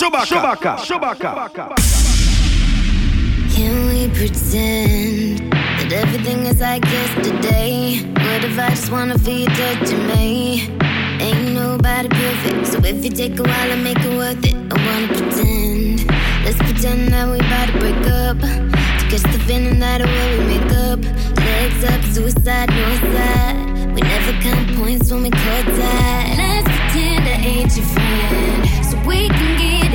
DJ Chewbacca, Chewbacca, Can we pretend that everything is like yesterday? What if I just wanna feel you touching me? Ain't nobody perfect, so if you take a while and make it worth it, I wanna pretend. Let's pretend that we about to break up. To catch the feeling that way we make up. Legs up, suicide, no side. We never count points when we caught that. Let's pretend I ain't your friend, so we can get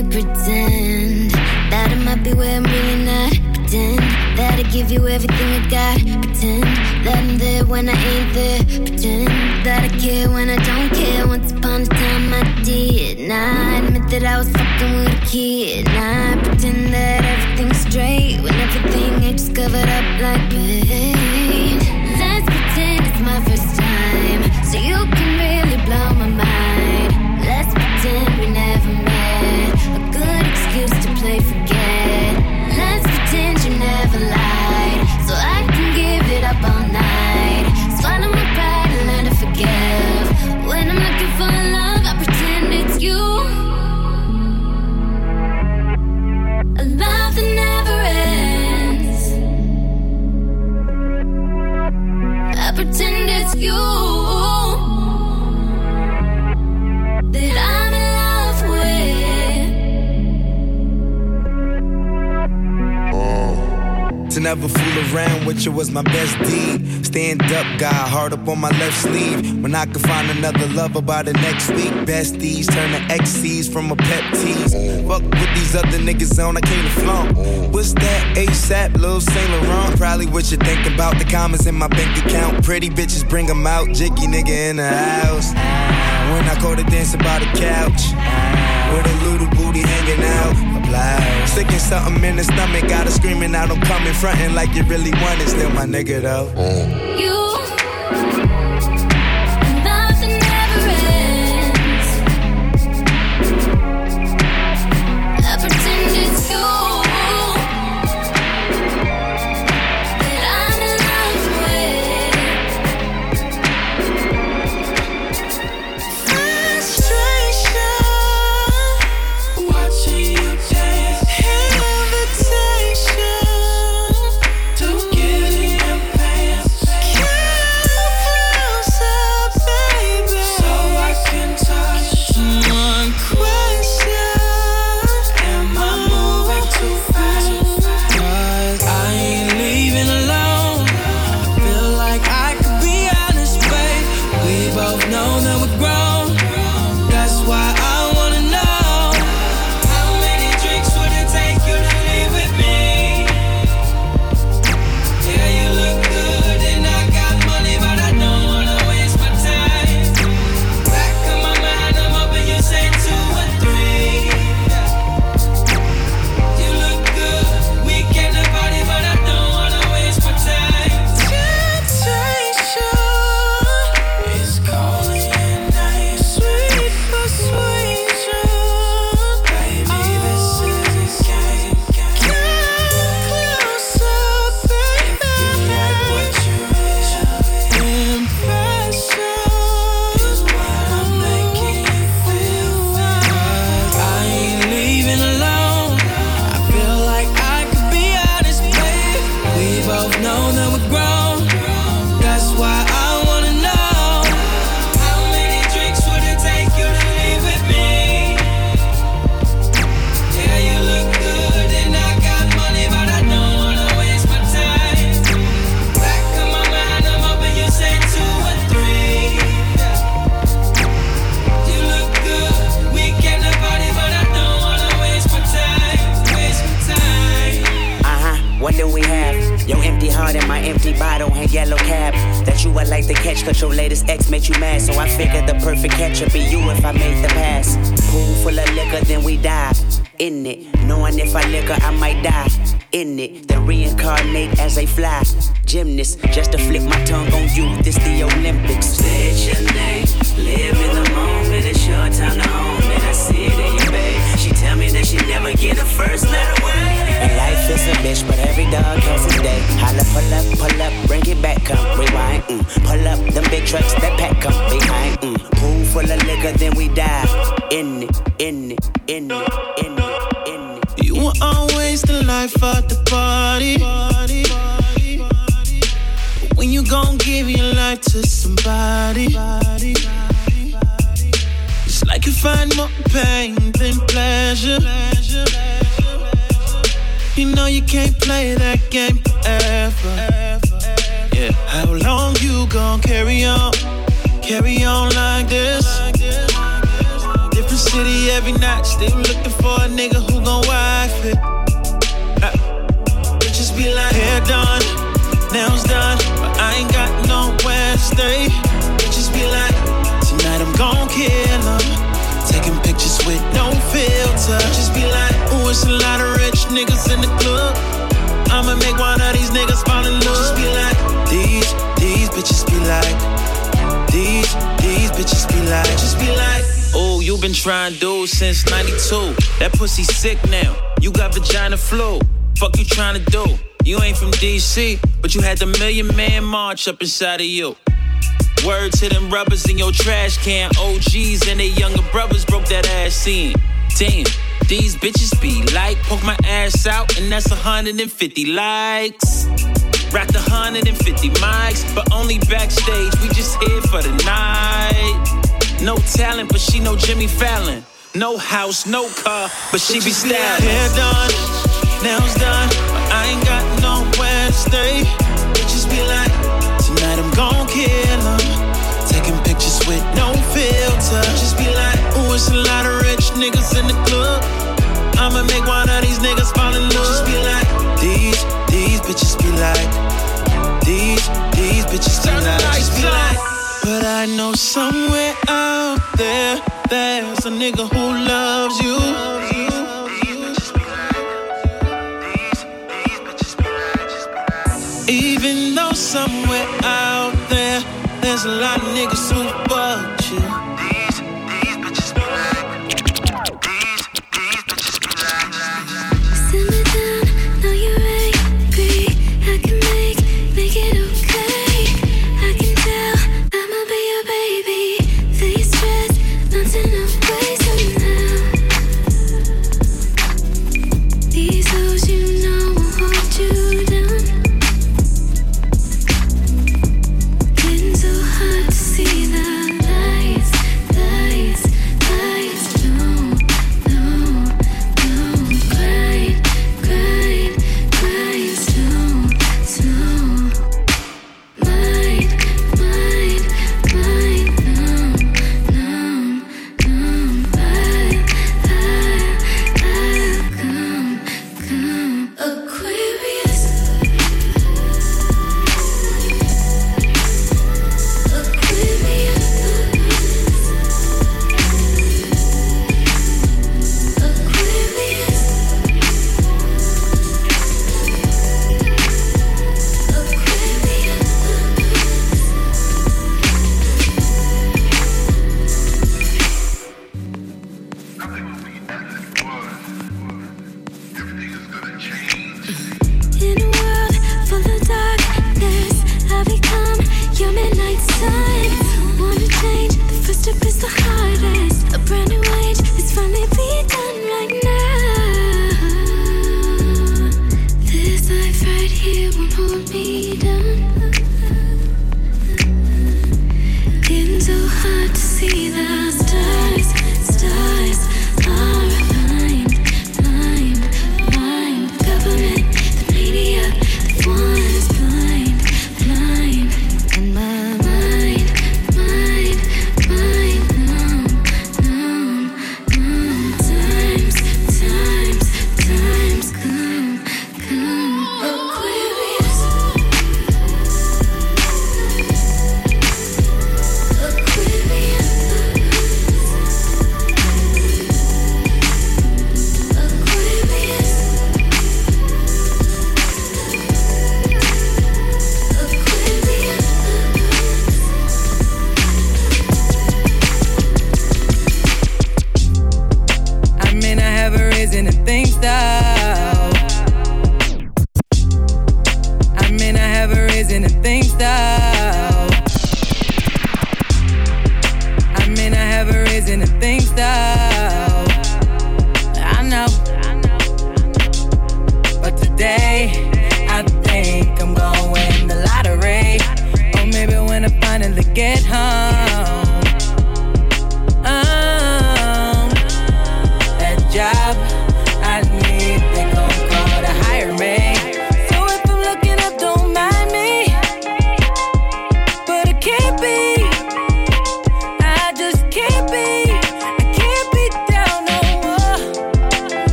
Pretend that I might be where I'm really not, pretend that I give you everything I got, pretend that I'm there when I ain't there, pretend that I care when I don't care. Once upon a time I did. Now I admit that I was fucking with a kid. I pretend that everything's straight when everything I just covered up like paint. Let's pretend it's my first time, so you can really blow my mind. play for games. Never fool around with you was my best deed. Stand up, guy, hard up on my left sleeve. When I could find another lover by the next week. Besties turn to XCs from a pep tease. Fuck with these other niggas on, I came to flaunt. What's that ASAP, Lil Saint Laurent? Probably what you thinking about. The comments in my bank account. Pretty bitches bring them out. Jiggy nigga in the house. When I go to dancing by the couch. With a little booty hanging out. A blouse. Sticking something in the stomach. Got her screaming out, I'm coming. Fronting like you really want it. Still my nigga though. Oh. You. Nigga who gon' wife it. Uh, bitches be like, hair done, nails done, but I ain't got nowhere to stay. Bitches be like, tonight I'm gon' kill 'em. Taking pictures with no filter. Just be like, ooh, it's a lot of rich niggas in the club. I'ma make one of these niggas fall in love. Just be like, these, these bitches be like, these, these bitches be like, just be like. Oh, you been trying dude since 92. That pussy sick now. You got vagina flu. Fuck you trying to do? You ain't from DC, but you had the million man march up inside of you. Word to them rubbers in your trash can. OGs and their younger brothers broke that ass in. Damn, these bitches be like, poke my ass out, and that's 150 likes. Racked 150 mics, but only backstage. We just here for the night. No talent, but she know Jimmy Fallon. No house, no car, but she be styling. Hair done, nails done, but I ain't got nowhere to stay. Bitches be like, tonight I'm gon' kill 'em. Taking pictures with no filter. Just be like, ooh, it's a lot of rich niggas in the club. I'ma make one of these niggas fall in love. Just be like, these, these bitches be like, these, these bitches be like, just be like. But I know somewhere out there, there's a nigga who loves you. Even though somewhere out there, there's a lot of niggas who fuck you.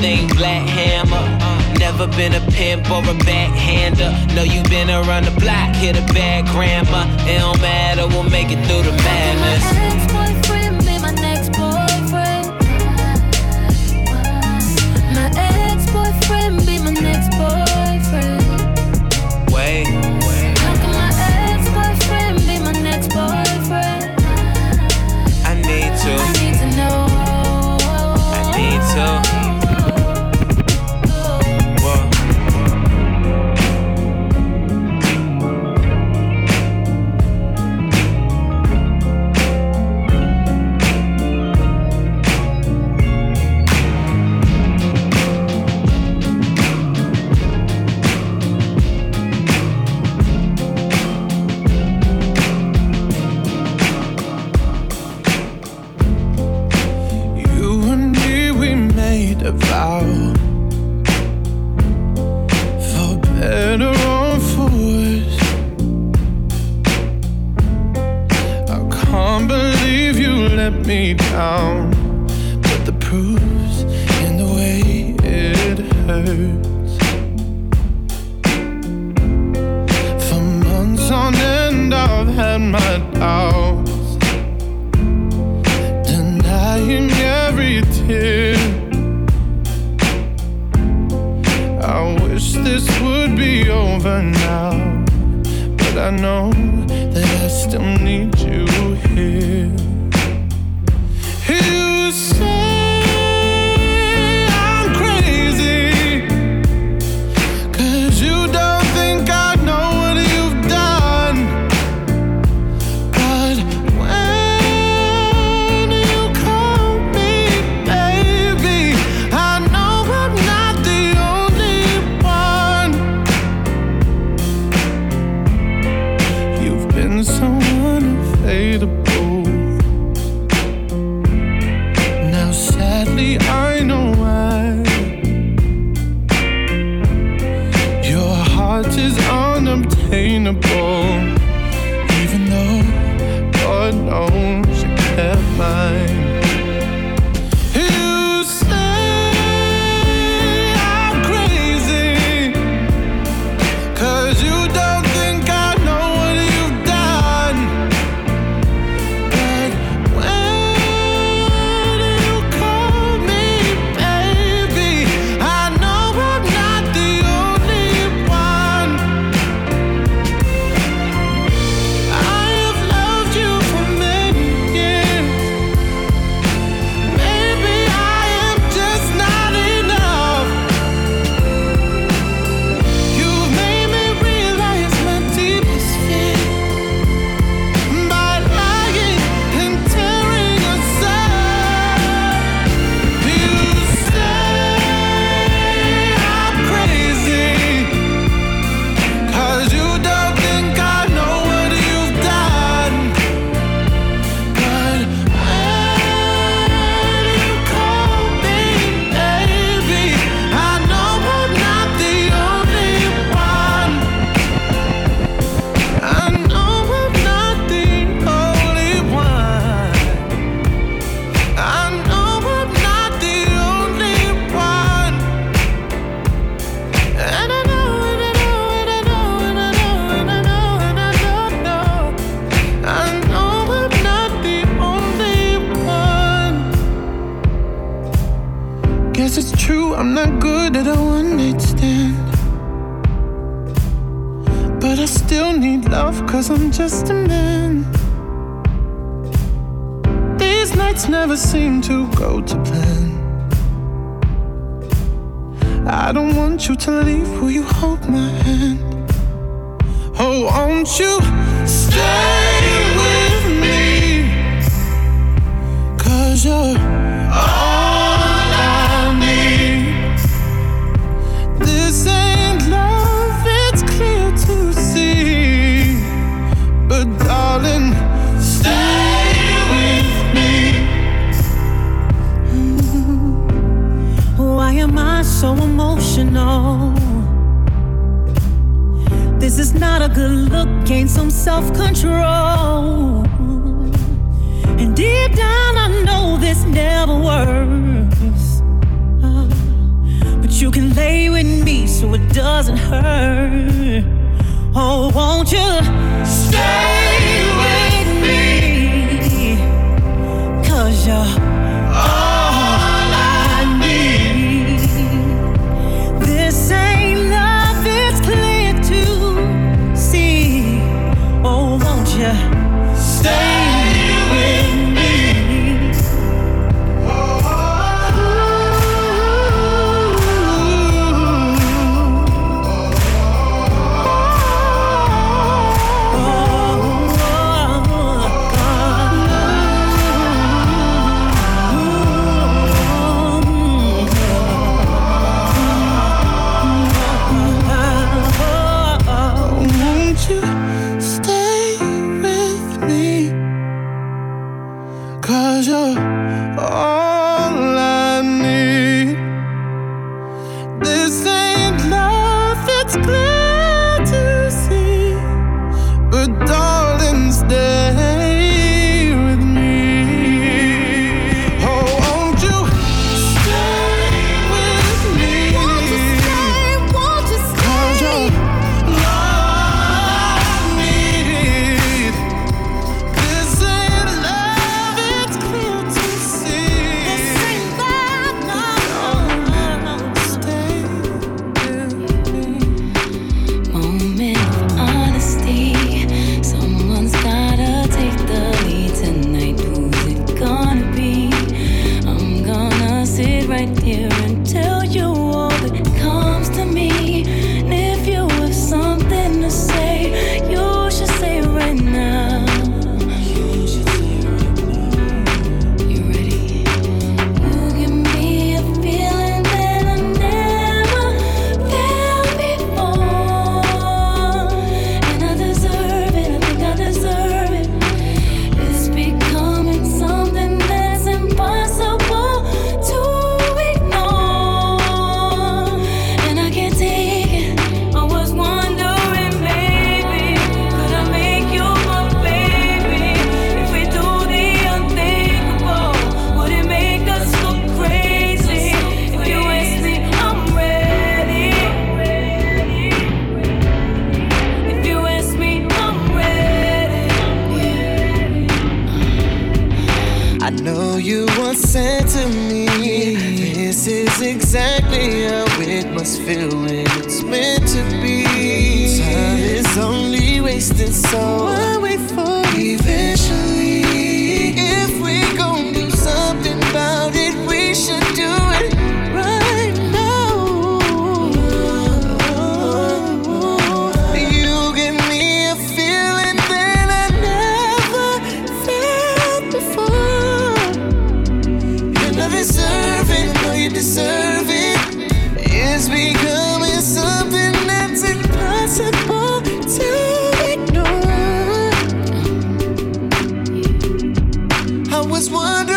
Black Hammer. Never been a pimp or a backhander. No, you been around the block, hit a bad grandma. It don't matter, we'll make it through the madness. was wondering.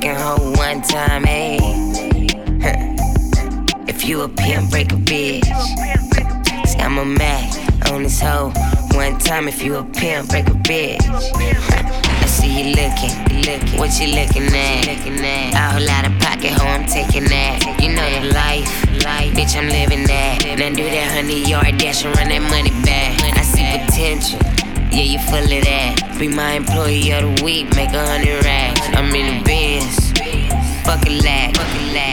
fucking hoe one time, If you a pimp, break a bitch. See, I'm a Mac on this hoe. One time, if you a pimp, break a bitch. I see you looking, looking. What you looking at? A whole lot of pocket, hoe, I'm taking that. You know your life, life. Bitch, I'm living that. Now do that hundred yard dash and run that money back. I see potential yeah, you full of that. Be my employee of the week, make a hundred racks. I'm in the bins, fuck a lack.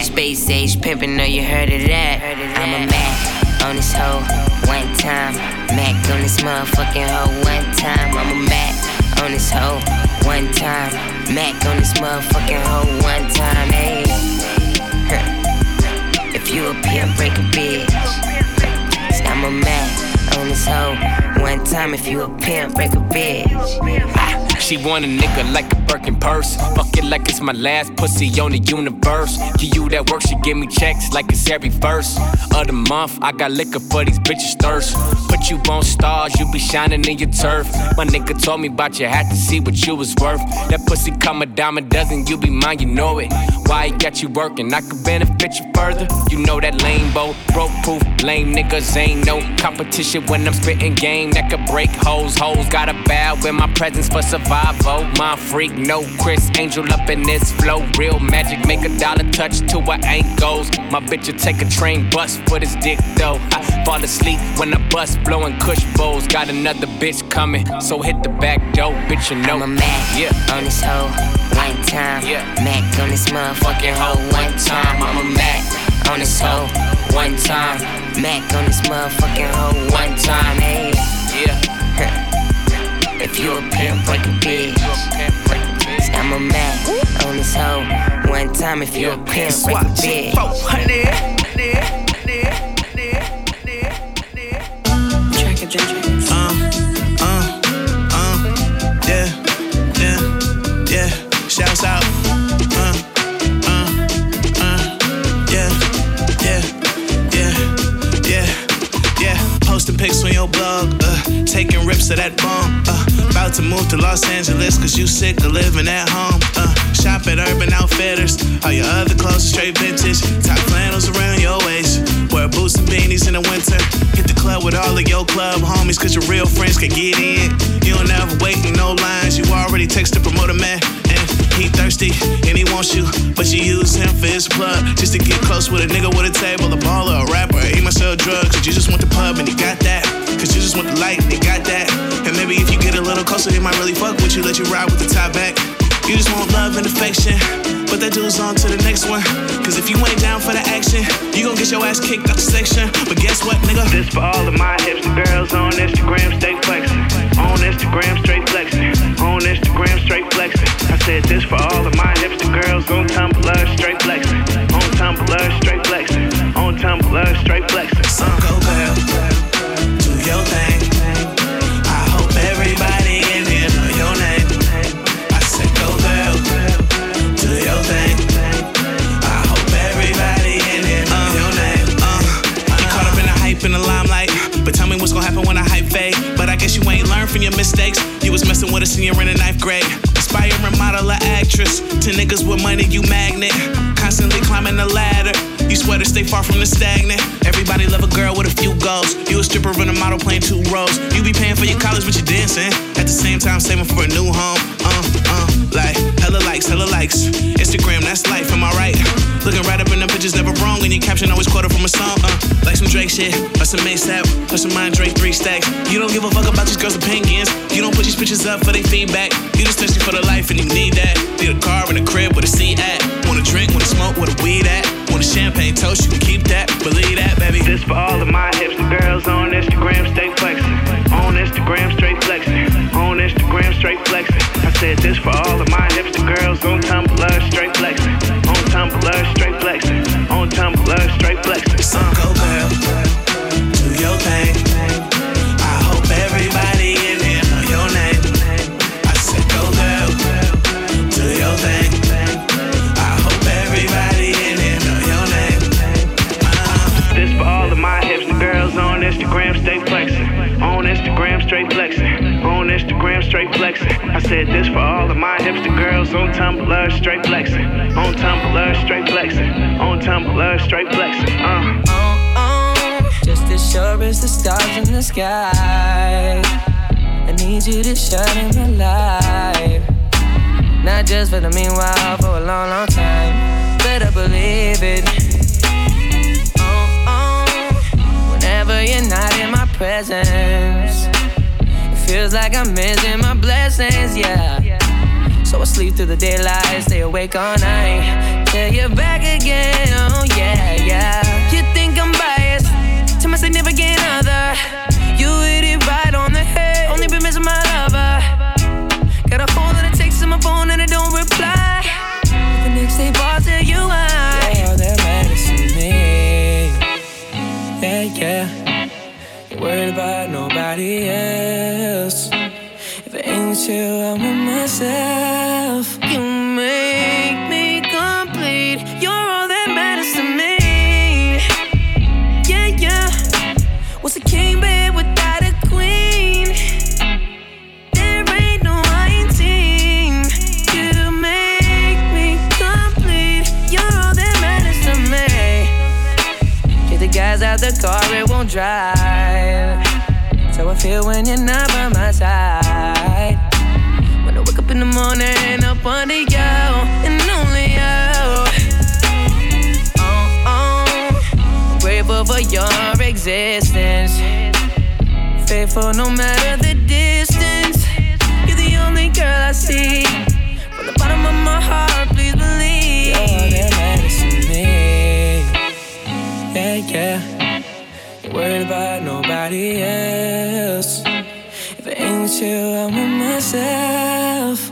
Space age pimpin', know you heard of that. I'm a Mac on this hoe, one time. Mac on this motherfucking hoe, one time. I'm a Mac on this hoe, one time. Mac on this motherfucking hoe, one time. Hey, if you appear, break a bitch. I'm a Mac. One time if you a pimp, break a bitch. She want a nigga like a Birkin purse. Fuck it like it's my last pussy on the universe. Give you that work, she give me checks like it's every first of the month. I got liquor for these bitches thirst. Put you on stars, you be shining in your turf. My nigga told me about you, had to see what you was worth. That pussy come a dime a dozen, you be mine, you know it. Why he got you working? I could benefit you further. You know that lame boat, broke proof, lame niggas ain't no competition when I'm spitting game that could break hoes. Hoes got a bow in my presence for survival. My freak, no Criss Angel up in this flow. Real magic, make a dollar touch to her ankles. My bitch will take a train bus for this dick though. I fall asleep when the bus blowing cush bowls. Got another bitch coming, so hit the back door, bitch. You know. I'm a Mac Yeah. on this hoe one time. Yeah. Mac on this motherfucking hoe one time. I'm a Mac on this hoe one time. Mac on this motherfucking hoe one time. Hey, Yeah. if you a pimp, break a bitch. I'm a Mac on this hoe one time. If you a pimp, break a bitch. Uh, uh, uh, yeah, yeah, yeah. Shouts out. Posting pics on your blog, uh, taking rips of that bomb. Uh, about to move to Los Angeles, cause you sick of living at home. Uh, shop at Urban Outfitters. All your other clothes straight vintage. Top flannels around your waist. Wear boots and beanies in the winter. Hit the club with all of your club homies, cause your real friends can get in. You don't ever wait in no lines. You already text the promoter man. He thirsty and he wants you, but you use him for his plug. Just to get close with a nigga with a table, a baller, a rapper. He might sell drugs, cause you just want the pub and he got that. Cause you just want the light and he got that. And maybe if you get a little closer, he might really fuck with you, let you ride with the top back. You just want love and affection. But that dude's on to the next one. Cause if you ain't down for the action, you gon' get your ass kicked out the section. But guess what, nigga? This for all of my hipster girls on Instagram, stay flexing. On Instagram, straight flexing. On Instagram, straight flexing. Said this for all of my hipster girls on actress. To niggas with money, you magnet. Constantly climbing the ladder. You swear to stay far from the stagnant. Everybody love a girl with a few goals. You a stripper and a model playing two roles. You be paying for your college, but you dancing. At the same time, saving for a new home. Like, hella likes, hella likes. Instagram, that's life, am I right? Looking right up in the pictures, never wrong. And your caption always quoted from a song. Uh, like some Drake shit, or some ASAP, or some Mind Drake three stacks. You don't give a fuck about these girls' opinions. You don't put these pictures up for their feedback. You just thirsty for the life and you need that. Need a car and a crib with a seat at. Want a drink, want to smoke, with a weed at. Want a champagne toast, you can keep that. Believe that, baby. This for all of my hipster girls on Instagram, stay flexing. On Instagram, straight flexing. On Instagram, straight flexing. Said this for all of my hipster girls on Tumblr, straight flexing. On Tumblr, straight flexing. On Tumblr, straight flexing. Uh. So I said this for all of my hipster girls on Tumblr, straight flexing. On Tumblr, straight flexing. On Tumblr, straight flexing. Uh. Oh, oh, just as sure as the stars in the sky. I need you to shine in my life. Not just for the meanwhile, for a long, long time. Better believe it. Oh, oh, whenever you're not in my presence, feels like I'm missing my blessings, yeah. So I sleep through the daylight, stay awake all night. Till you're back again, oh yeah, yeah. You think I'm biased to my significant other? You hit it right on the head. Only been missing my lover. Got a phone that it takes to my phone and it don't reply. The next day, boss, tell you why. Yeah, they're mad at me. Yeah, yeah. Ain't worried about nobody else. myself. You make me complete. You're all that matters to me. Yeah, yeah. What's a king, babe, without a queen? There ain't no I team. You make me complete. You're all that matters to me. Get the guys out the car, it won't drive. So I feel when you're not by my side up in the morning, up under you, and only you. Oh, oh, grateful for your existence. Faithful no matter the distance. You're the only girl I see. From the bottom of my heart, please believe. You're the me. Yeah, yeah. Worried about nobody else till I'm with myself.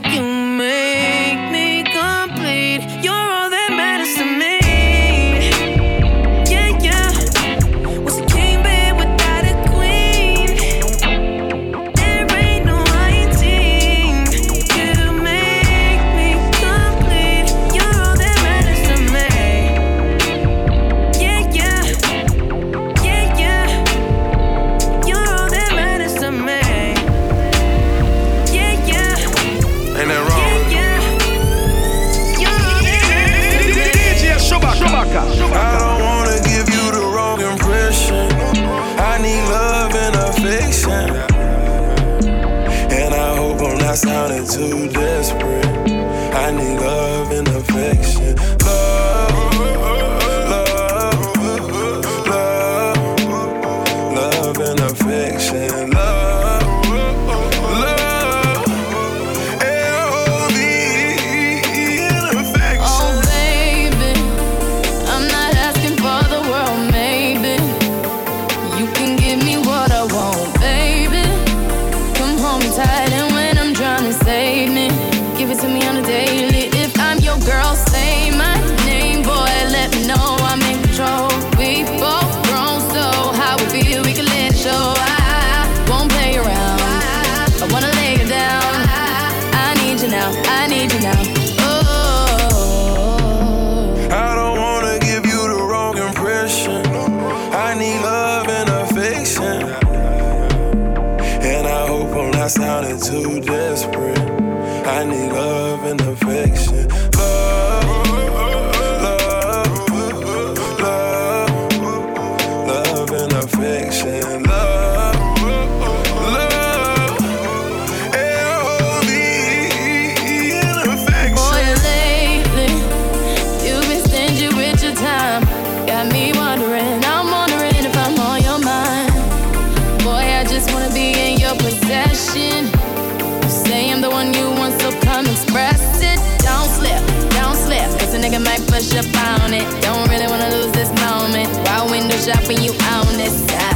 dropping you on the side.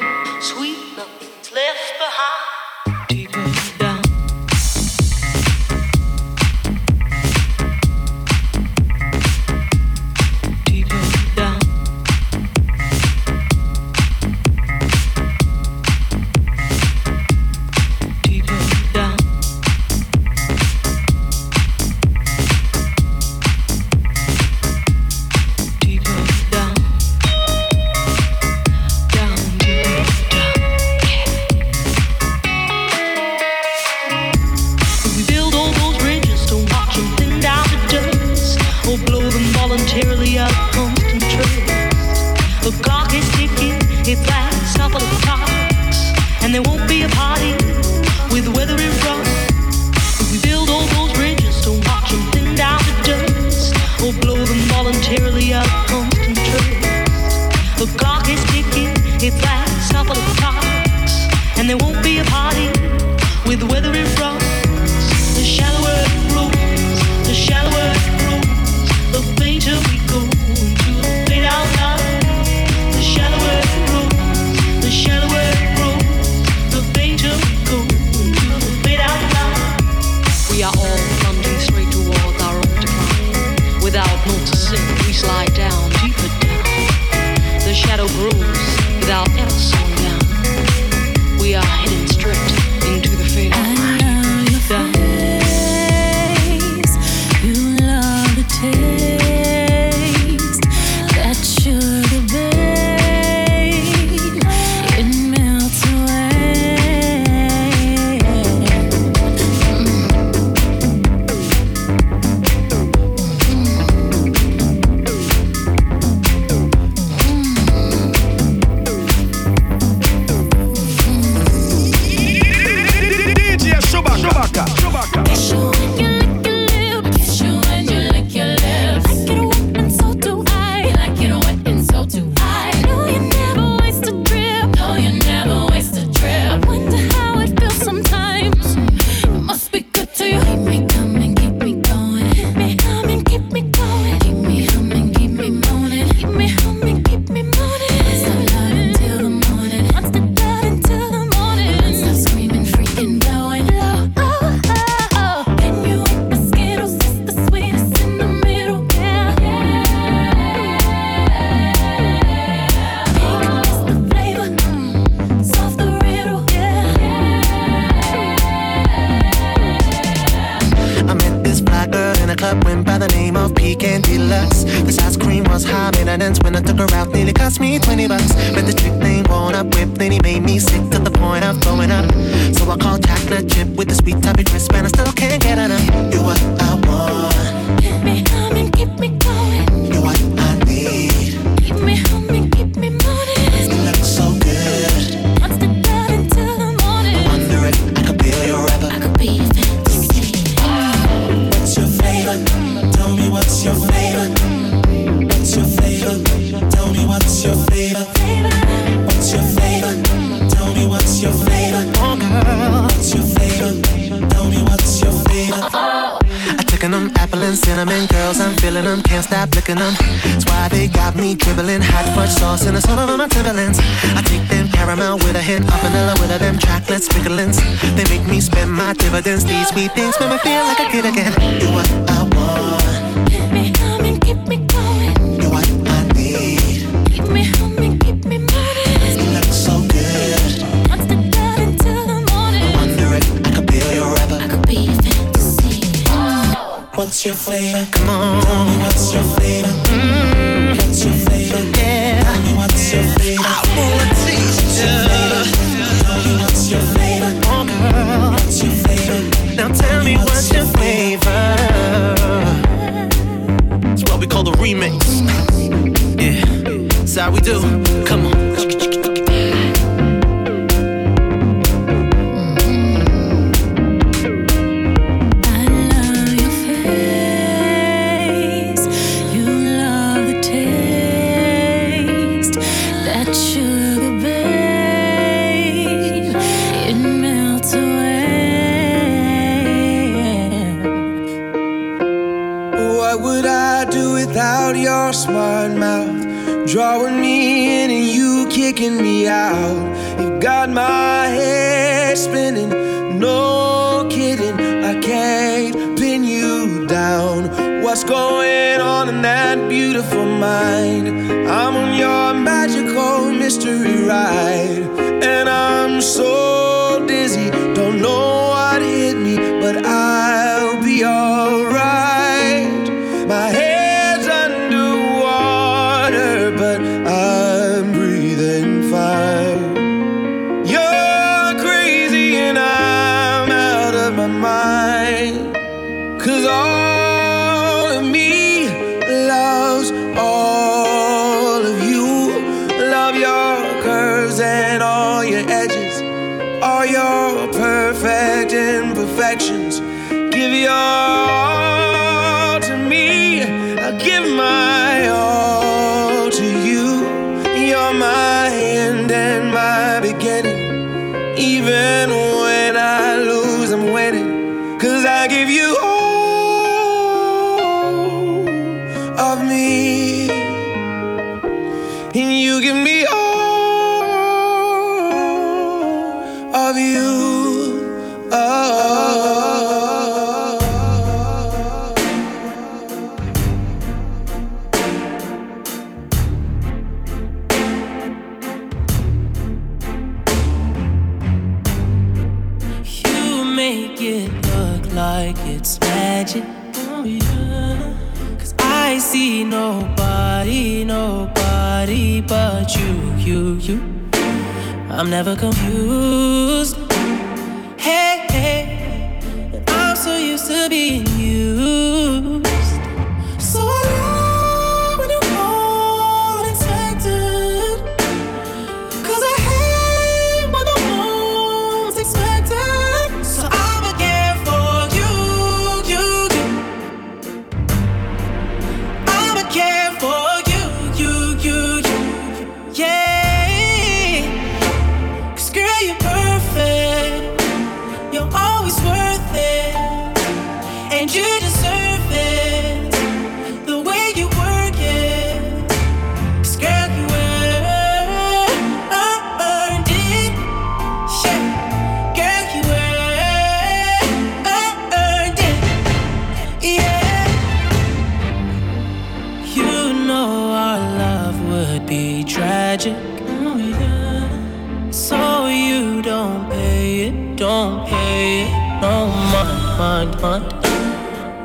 I'm never confused.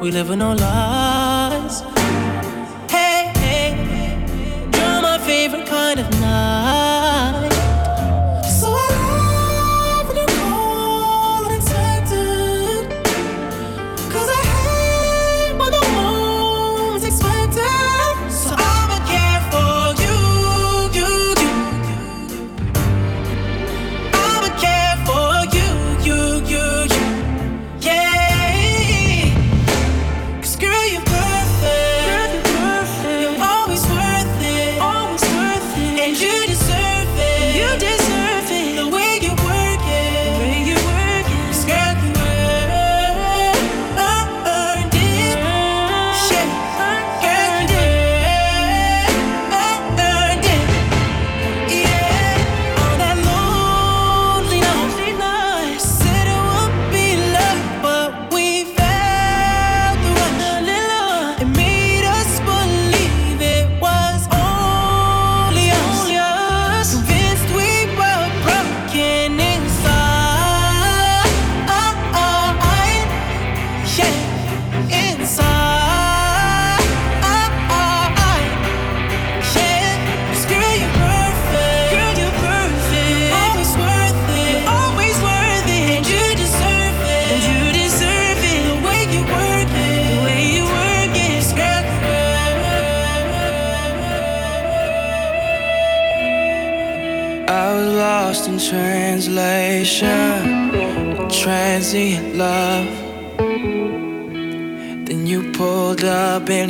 We live with no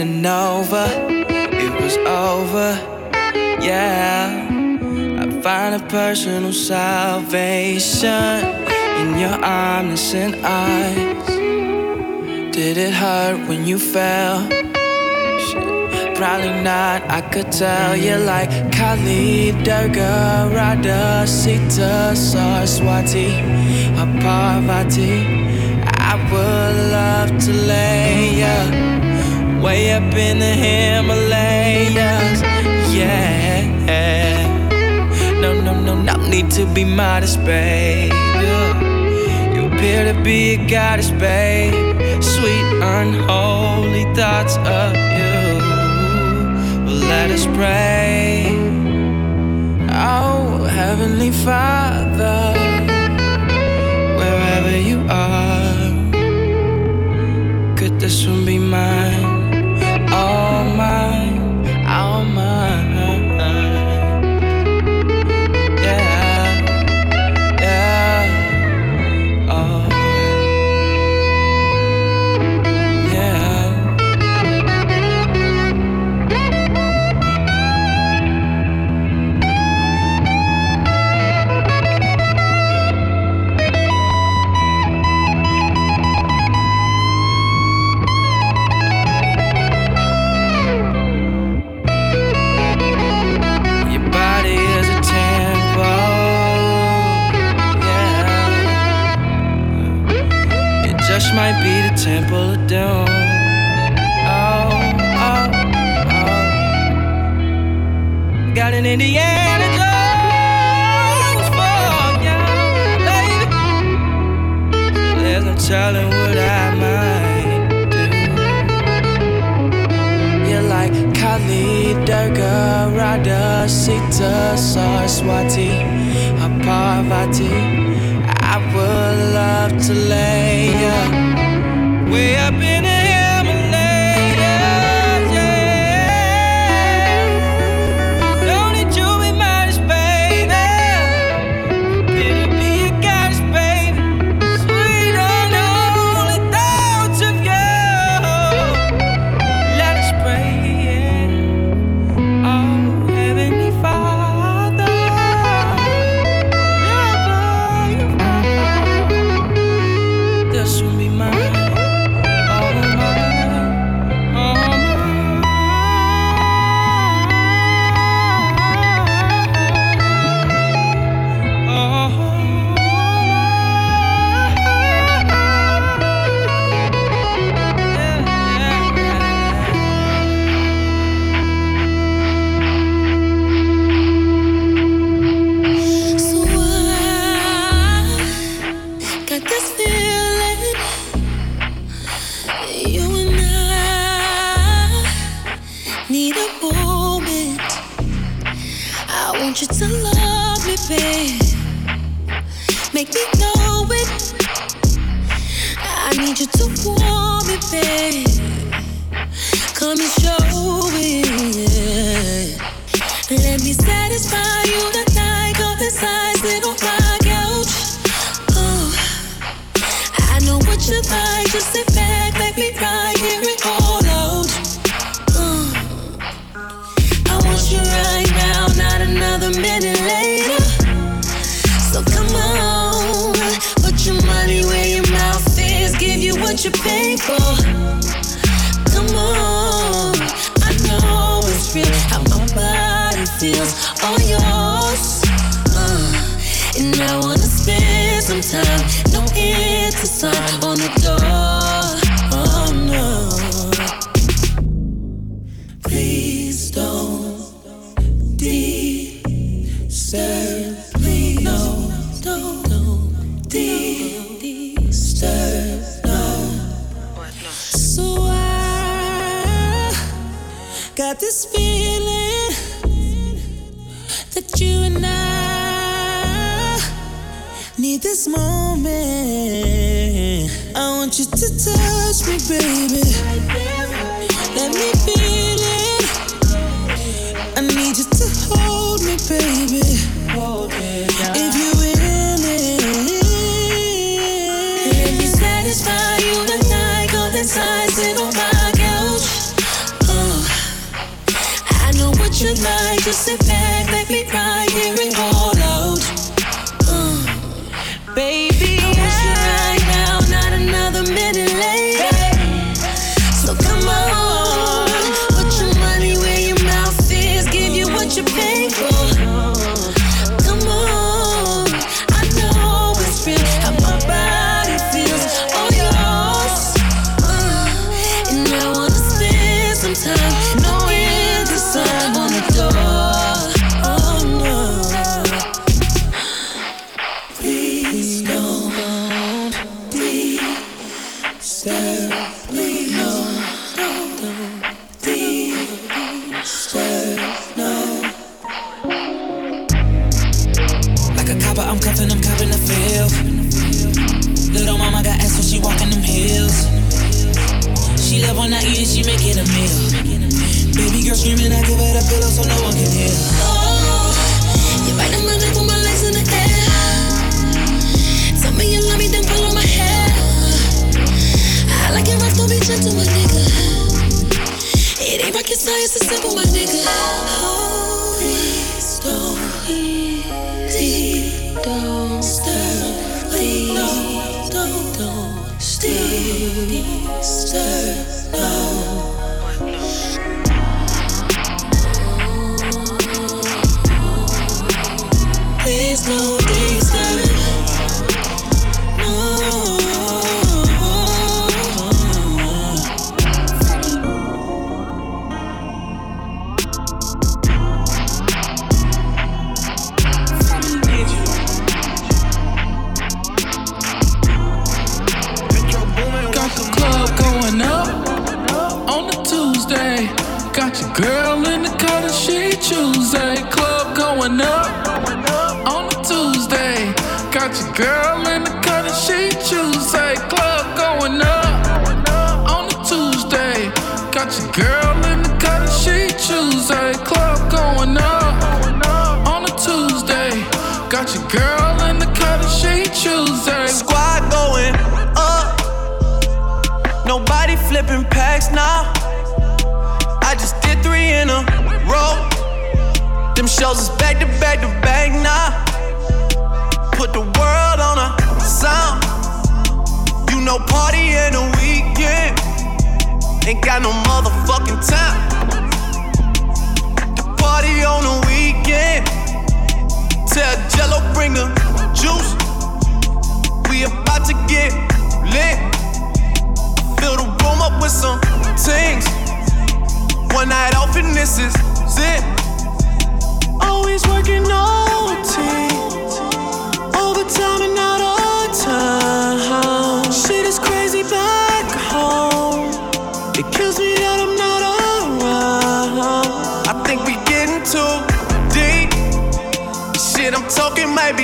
up over. it was over, yeah. I find a personal salvation in your and eyes. Did it hurt when you fell? Probably not, I could tell you like Kali, Durga, Radha, Sita, Saraswati, Parvati. I would love to lay ya way up in the Himalayas, yeah. No, no, no, no need to be modest, babe. You appear to be a goddess, babe. Sweet, unholy thoughts of you. Let us pray. Oh, Heavenly Father, wherever you are, could this one be mine? Indiana Jones for ya, baby. There's no telling what I might do. You're like Kali, Durga, Radha, Sita, Saraswati, Parvati. I would love to lay ya way up in the want should lie. Just sit back, let me cry, hearing all.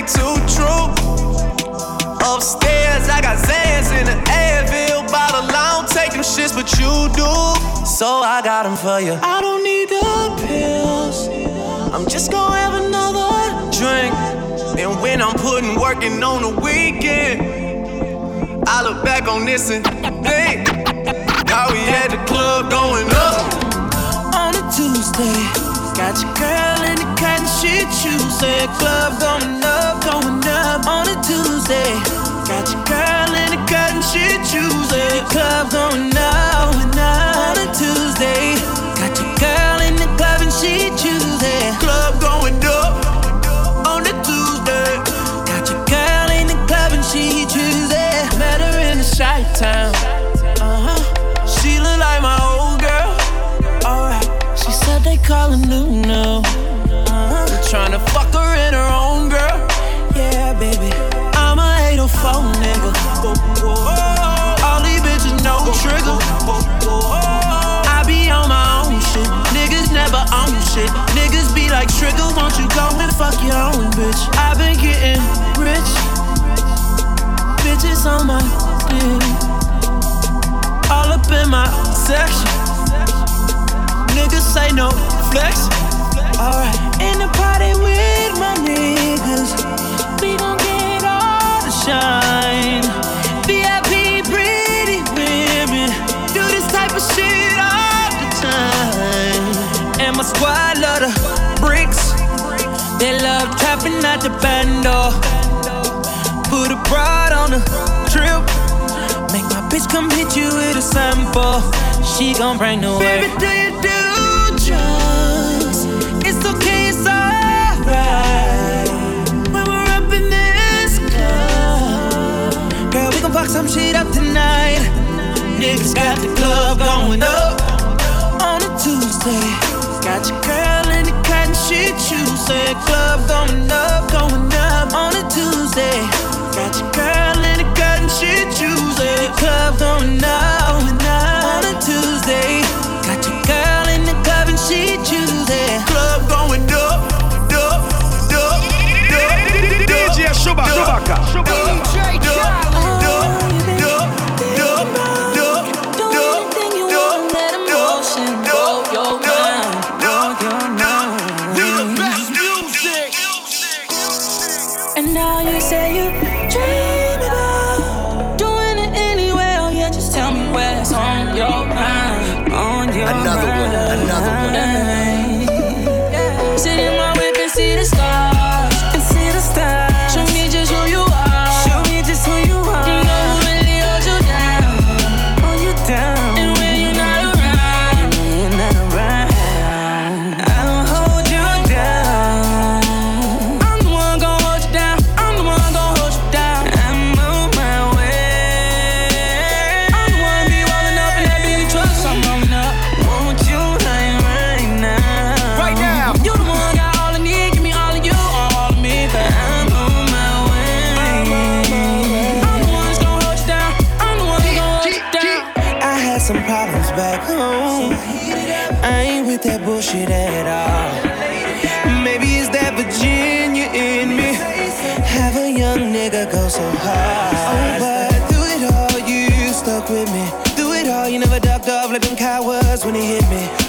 Too true. Upstairs, I got Xans in the Advil bottle. I don't take them shits, but you do. So I got them for you. I don't need the pills. I'm just gonna have another drink. And when I'm putting working on the weekend, I look back on this and think how we had the club going up on a Tuesday. Got your girl in the cotton shit Tuesday. Club going up, going up on a Tuesday. Got your girl in the cotton shit Tuesday. Club going up, going up on a Tuesday. Got your girl in the club and she Tuesday. Club going up on a Tuesday. Got your girl in the club and she Tuesday. Met her in the shy town. Said they call her Nuno. Uh-huh. They're tryna fuck her in her own girl. Yeah, baby. I'm a 804 nigga. All these bitches know trigger. I be on my own shit. Niggas never own shit. Niggas be like trigger. Won't you go and fuck your own bitch? I've been getting rich. Bitches on my dick. All up in my section. Niggas say no flex. Alright, in the party with my niggas. We gon' get all the shine. VIP pretty women. Do this type of shit all the time. And my squad love the bricks. They love trapping at the bando. Put a broad on the trip. Make my bitch come hit you with a sample. She gon' bring the work. Baby, do you do fuck some shit up tonight. Niggas got the club going up on a Tuesday. Got your girl in the cotton shit, you say club going up, going up on a Tuesday. Got your girl in the cotton shit, you say club going up, going up on a Tuesday. Got your girl in the club and she Tuesday. Club going up, up, up, up. DJ I'm Another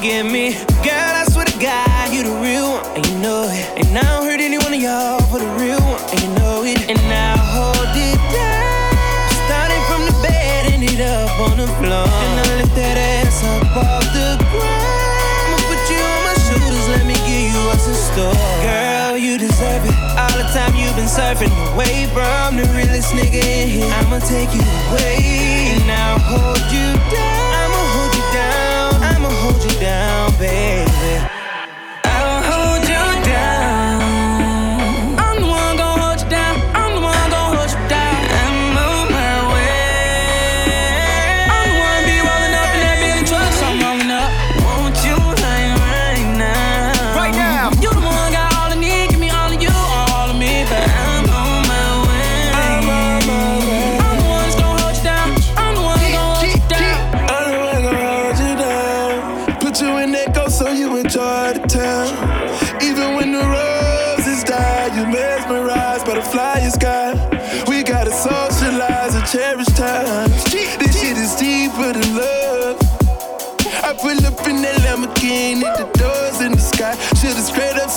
give me. Girl, I swear to God, you the real one, and you know it. And I don't hurt any one of y'all for the real one, and you know it. And I hold it down, starting from the bed, ended up on the floor. And I lift that ass up off the ground. I'ma put you on my shoulders, let me give you what's in store. Girl, you deserve it. All the time you've been surfing away from the realest nigga in here. I'ma take you away, and I'll hold you down baby.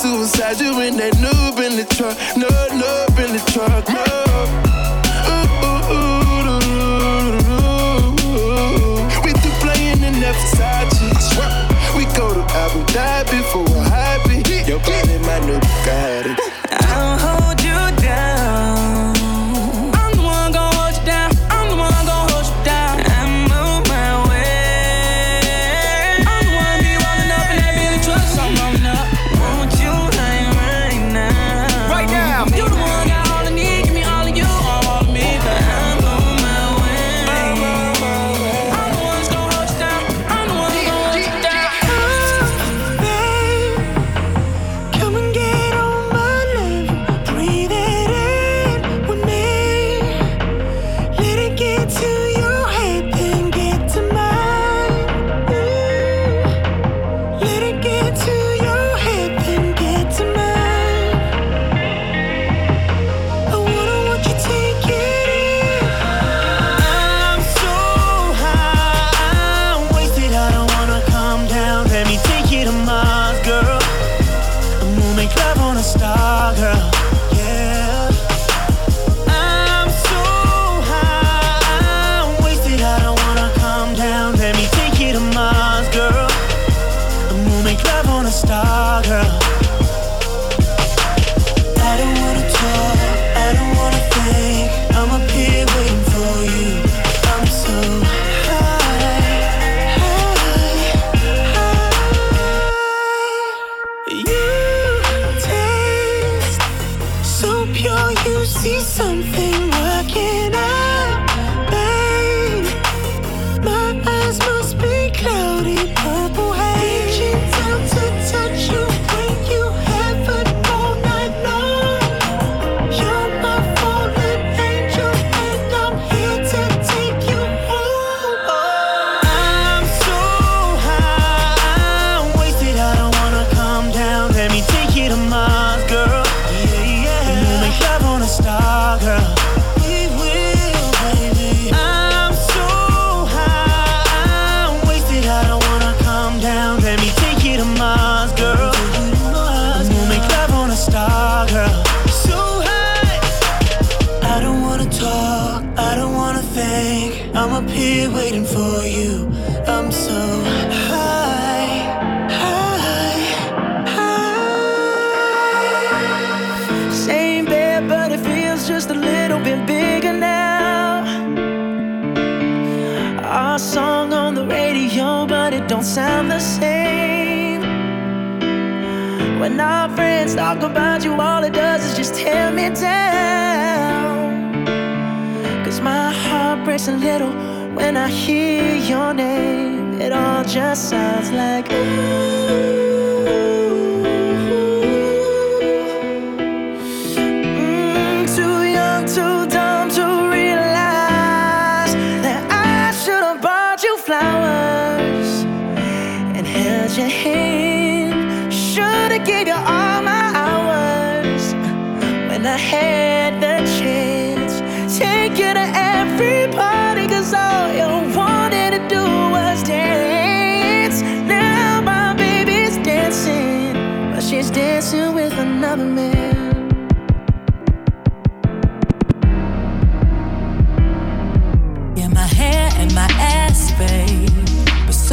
suicide. You in that noob in the truck, noob, noob in the truck, noob.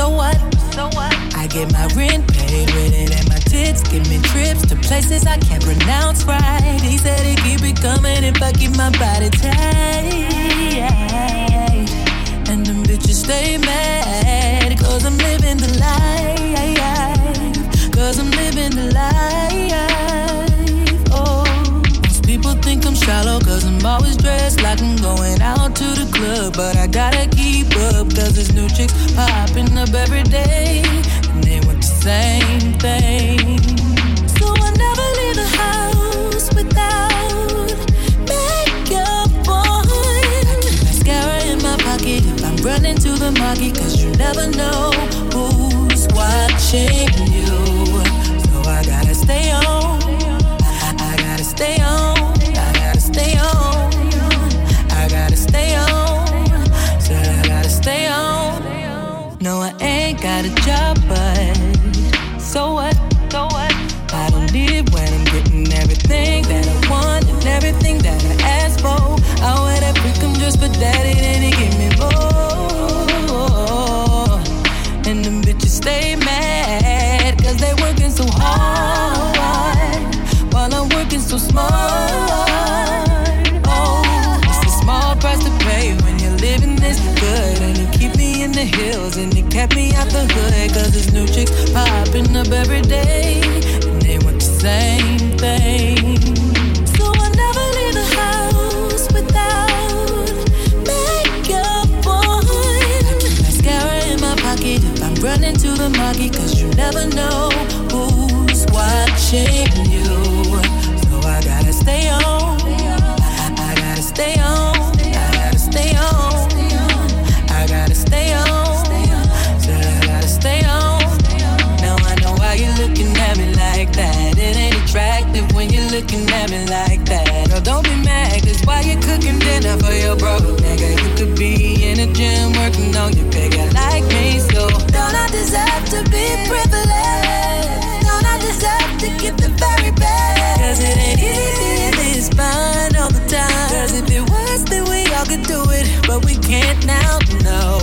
So what? So what? I get my rent paid with it, and my tits give me trips to places I can't pronounce right. He said he keep it coming if I keep my body tight. And them bitches stay mad, cause I'm living the life. Cause I'm living the life. Cause I'm always dressed like I'm going out to the club. But I gotta keep up, cause there's new chicks popping up every day. And they want the same thing. So I never leave the house without makeup on. Mascara in my pocket if I'm running to the market, cause you never know who's watching you. So I gotta stay on. I gotta stay on. Got a job, but so what? So what? I don't need it when I'm getting everything that I want and everything that I ask for. I wear that freakum just for daddy, then he give me more. And them bitches stay mad, cause they working so hard while I'm working so smart. Watching you. So I gotta stay on. I, gotta stay on. I gotta stay on. I gotta stay on. Said I gotta stay on. Now I know why you're looking at me like that. It ain't attractive when you're looking at me like that. Oh, don't be mad, cause why you cooking dinner for your bro? Nigga, you could be in the gym working on your figure like me. So don't I deserve to be privileged? Now, no.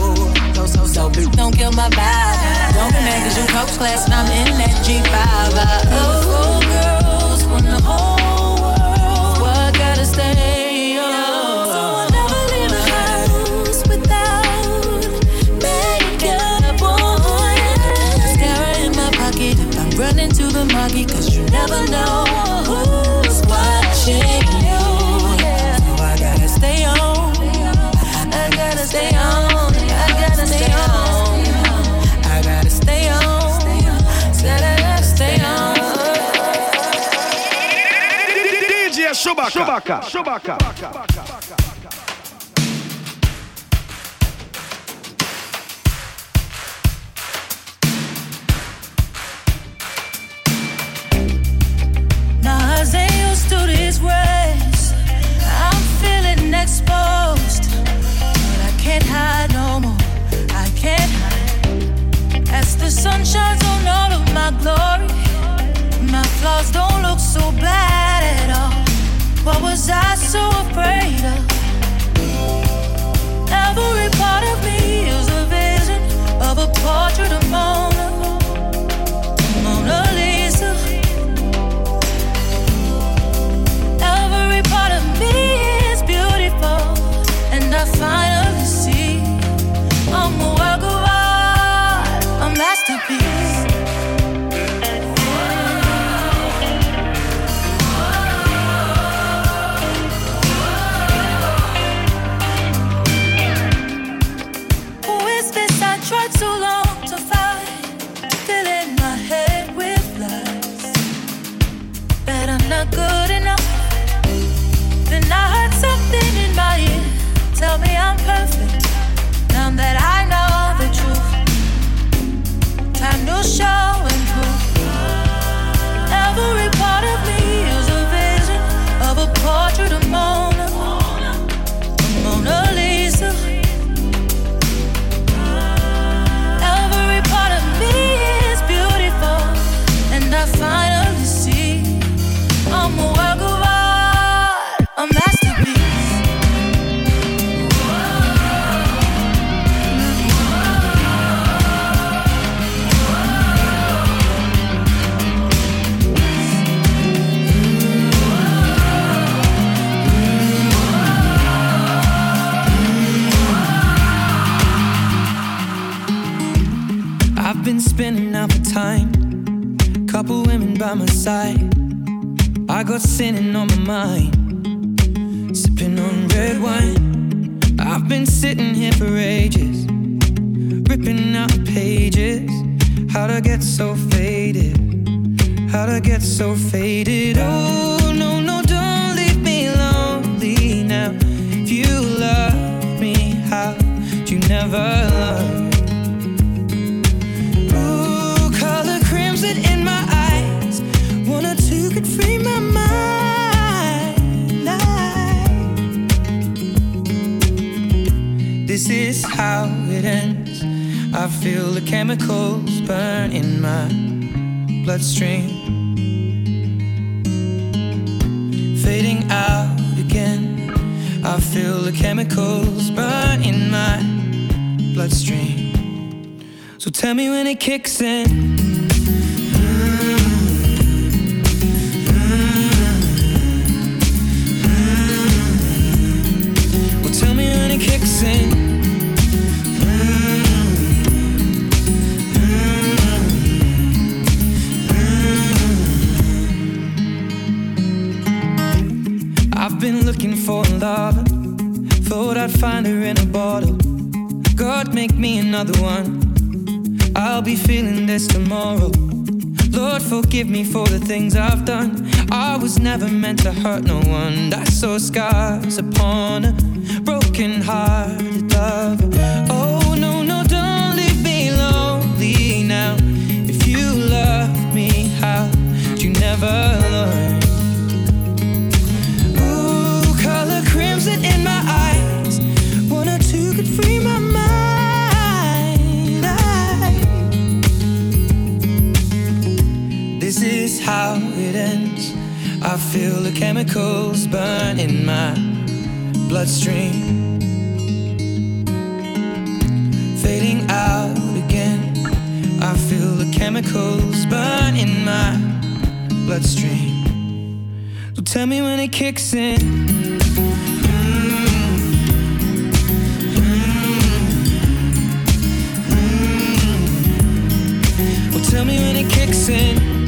So, so, so, don't kill my vibe. Don't be mad cause you coach class and I'm in that G5. I, uh, oh, DJ Chewbacca. Chewbacca. Nas ain't used to this race. I'm feeling exposed, but I can't hide no more. I can't hide. As the sun shines on all of my glory, my flaws don't look so bad at all. What was I so afraid of? Every part of me is a vision of a portrait of mine. By my side. I got sinning on my mind, sipping on red wine. I've been sitting here for ages, ripping out pages. How'd I get so faded? How'd I get so faded? Oh, no, no, don't leave me lonely now. If you love me, how'd you never learn? This is how it ends. I feel the chemicals burn in my bloodstream. Fading out again. I feel the chemicals burn in my bloodstream. So tell me when it kicks in. Well, tell me when it kicks in. I'd find her in a bottle. God, make me another one. I'll be feeling this tomorrow. Lord, forgive me for the things I've done. I was never meant to hurt no one. I saw scars upon a broken hearted lover. Oh, no, no, don't leave me lonely now. If you love me, how would you never how it ends. I feel the chemicals burn in my bloodstream. Fading out again. I feel the chemicals burn in my bloodstream. So tell me when it kicks in. Tell me when it kicks in.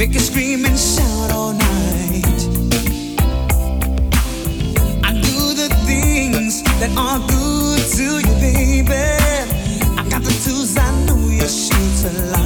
Make a scream and shout all night. I do the things that are good to you, baby. I got the tools I know you to.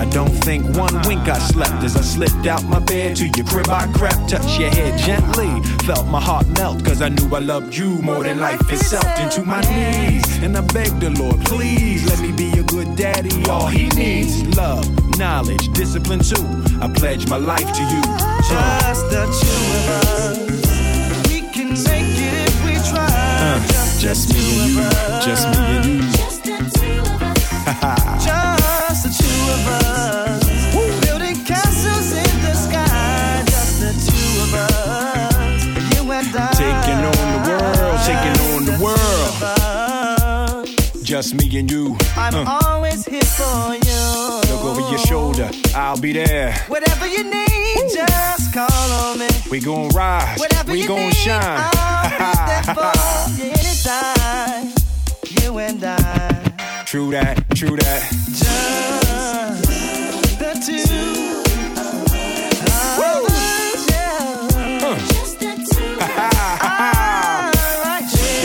I don't think one wink I slept as I slipped out my bed to your crib. I crept, touched your head gently, felt my heart melt, cause I knew I loved you more than life itself. Into my knees, and I begged the Lord, please let me be a good daddy. All he needs is love, knowledge, discipline too. I pledge my life to you. Just the two of us. We can make it if we try. Uh, just me and you, just me and you. Just the two of Just me and you. I'm Uh, always here for you. look over your shoulder, I'll be there. Whatever you need, just call on me. We gon' rise, Whatever we gon' shine. I'll be there for you anytime. You and I. True that, true that. Just the two of us, yeah.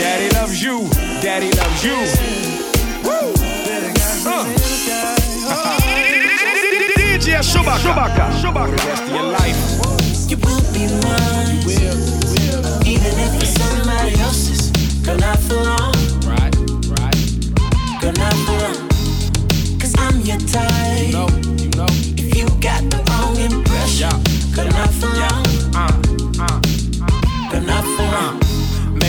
Daddy loves you, daddy loves you. DJ Chewbacca. Chewbacca. For the rest of your life. You will be mine. Even if it's somebody else's. Girl, not for long. Right, right. Girl, not for long. Cause I'm your type. You know, you know. If you got the wrong impression. Girl, not for long. Girl,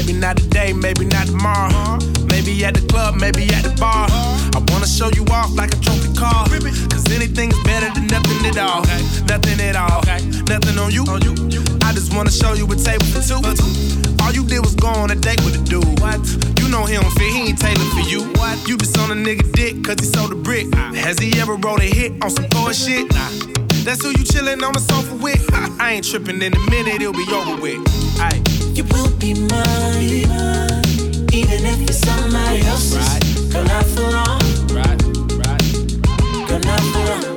Maybe not today, maybe not tomorrow. Maybe at the club, maybe at the bar. I wanna show you off like a trophy car. Cause anything's better than nothing at all. Nothing at all. Nothing on you. I just wanna show you a table for two. All you did was go on a date with a dude. What? You know he don't fit, he ain't tailored for you. What? You just on a nigga dick cause he sold a brick. Has he ever wrote a hit on some Thor shit? Nah. That's who you chillin' on the sofa with. I ain't trippin' in a minute, it'll be over with. Aight. You will be mine. Even if it's somebody else's. Girl, not for long. Right, right. Girl, not for long.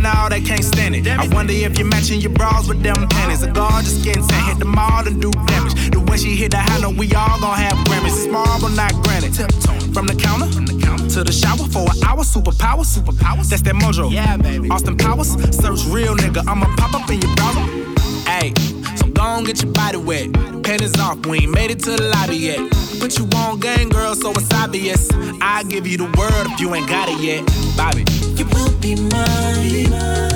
Hell no, they can't stand it. I wonder if you're matching your bras with them panties. A gorgeous skin tan, hit the mall and do damage. The way she hit the high note, we all gon' have Grammys. It's marble, not granite. From the counter, to the shower for an hour. Superpower, superpowers. That's that mojo. Yeah, baby. Austin Powers, search real nigga. I'ma pop up in your browser. Hey, so go gon' get your body wet. Panties off, we ain't made it to the lobby yet. Put you on game, girl, so it's obvious. I give you the word if you ain't got it yet. Bobby. You will be mine.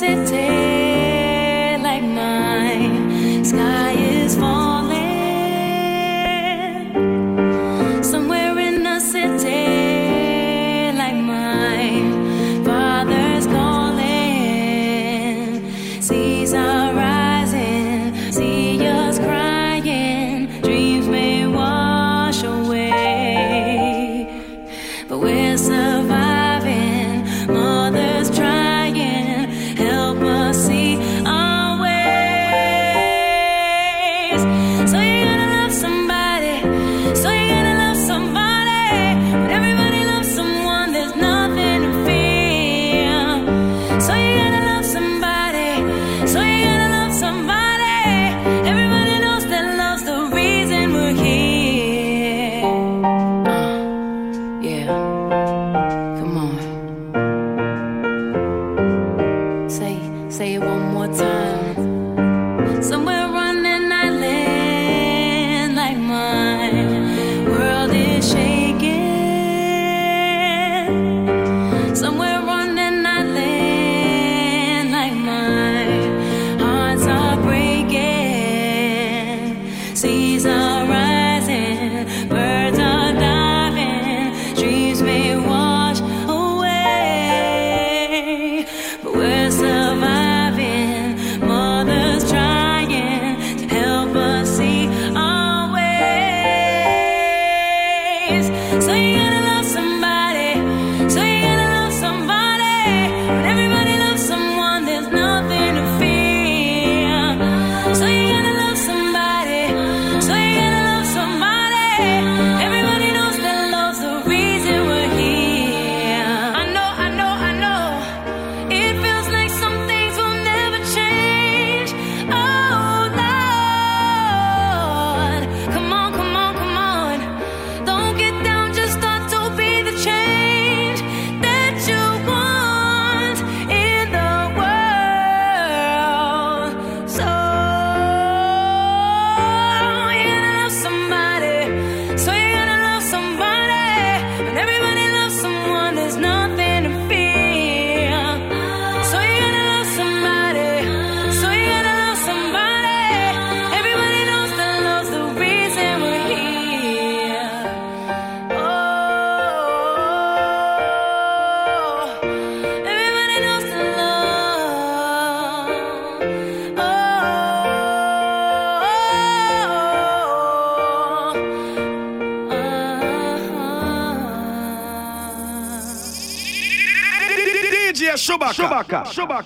City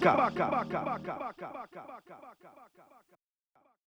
DJ Chewbacca. Chewbacca. Chewbacca.